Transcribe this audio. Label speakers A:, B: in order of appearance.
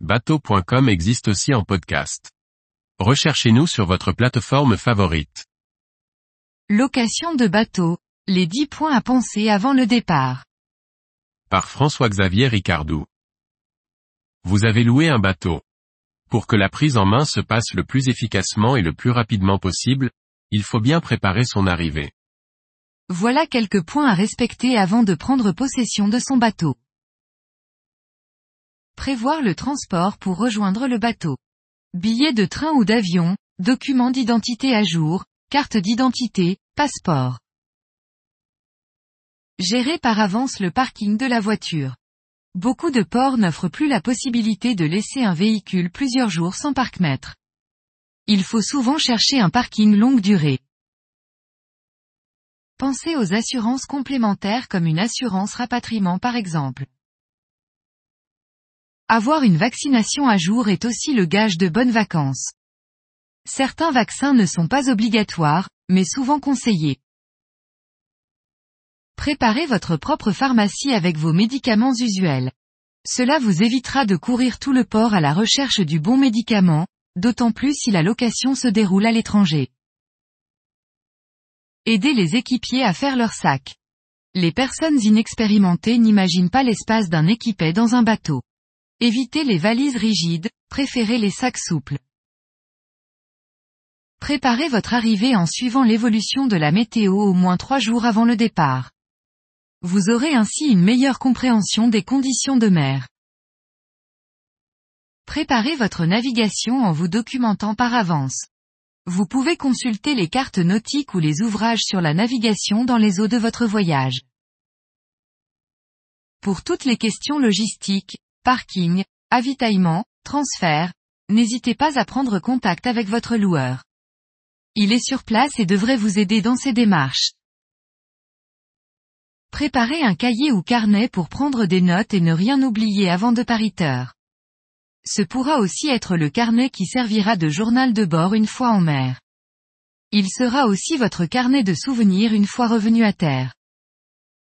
A: bateau.com existe aussi en podcast. Recherchez-nous sur votre plateforme favorite.
B: Location de bateau, les 10 points à penser avant le départ.
A: Par François-Xavier Ricardou. Vous avez loué un bateau. Pour que la prise en main se passe le plus efficacement et le plus rapidement possible, il faut bien préparer son arrivée.
B: Voilà quelques points à respecter avant de prendre possession de son bateau. Prévoir le transport pour rejoindre le bateau. Billets de train ou d'avion, documents d'identité à jour, carte d'identité, passeport. Gérer par avance le parking de la voiture. Beaucoup de ports n'offrent plus la possibilité de laisser un véhicule plusieurs jours sans parc-mètre. Il faut souvent chercher un parking longue durée. Pensez aux assurances complémentaires comme une assurance rapatriement par exemple. Avoir une vaccination à jour est aussi le gage de bonnes vacances. Certains vaccins ne sont pas obligatoires, mais souvent conseillés. Préparez votre propre pharmacie avec vos médicaments usuels. Cela vous évitera de courir tout le port à la recherche du bon médicament, d'autant plus si la location se déroule à l'étranger. Aidez les équipiers à faire leur sac. Les personnes inexpérimentées n'imaginent pas l'espace d'un équipé dans un bateau. Évitez les valises rigides, préférez les sacs souples. Préparez votre arrivée en suivant l'évolution de la météo au moins trois jours avant le départ. Vous aurez ainsi une meilleure compréhension des conditions de mer. Préparez votre navigation en vous documentant par avance. Vous pouvez consulter les cartes nautiques ou les ouvrages sur la navigation dans les eaux de votre voyage. Pour toutes les questions logistiques, parking, avitaillement, transfert, n'hésitez pas à prendre contact avec votre loueur. Il est sur place et devrait vous aider dans ces démarches. Préparez un cahier ou carnet pour prendre des notes et ne rien oublier avant de pariteur. Ce pourra aussi être le carnet qui servira de journal de bord une fois en mer. Il sera aussi votre carnet de souvenirs une fois revenu à terre.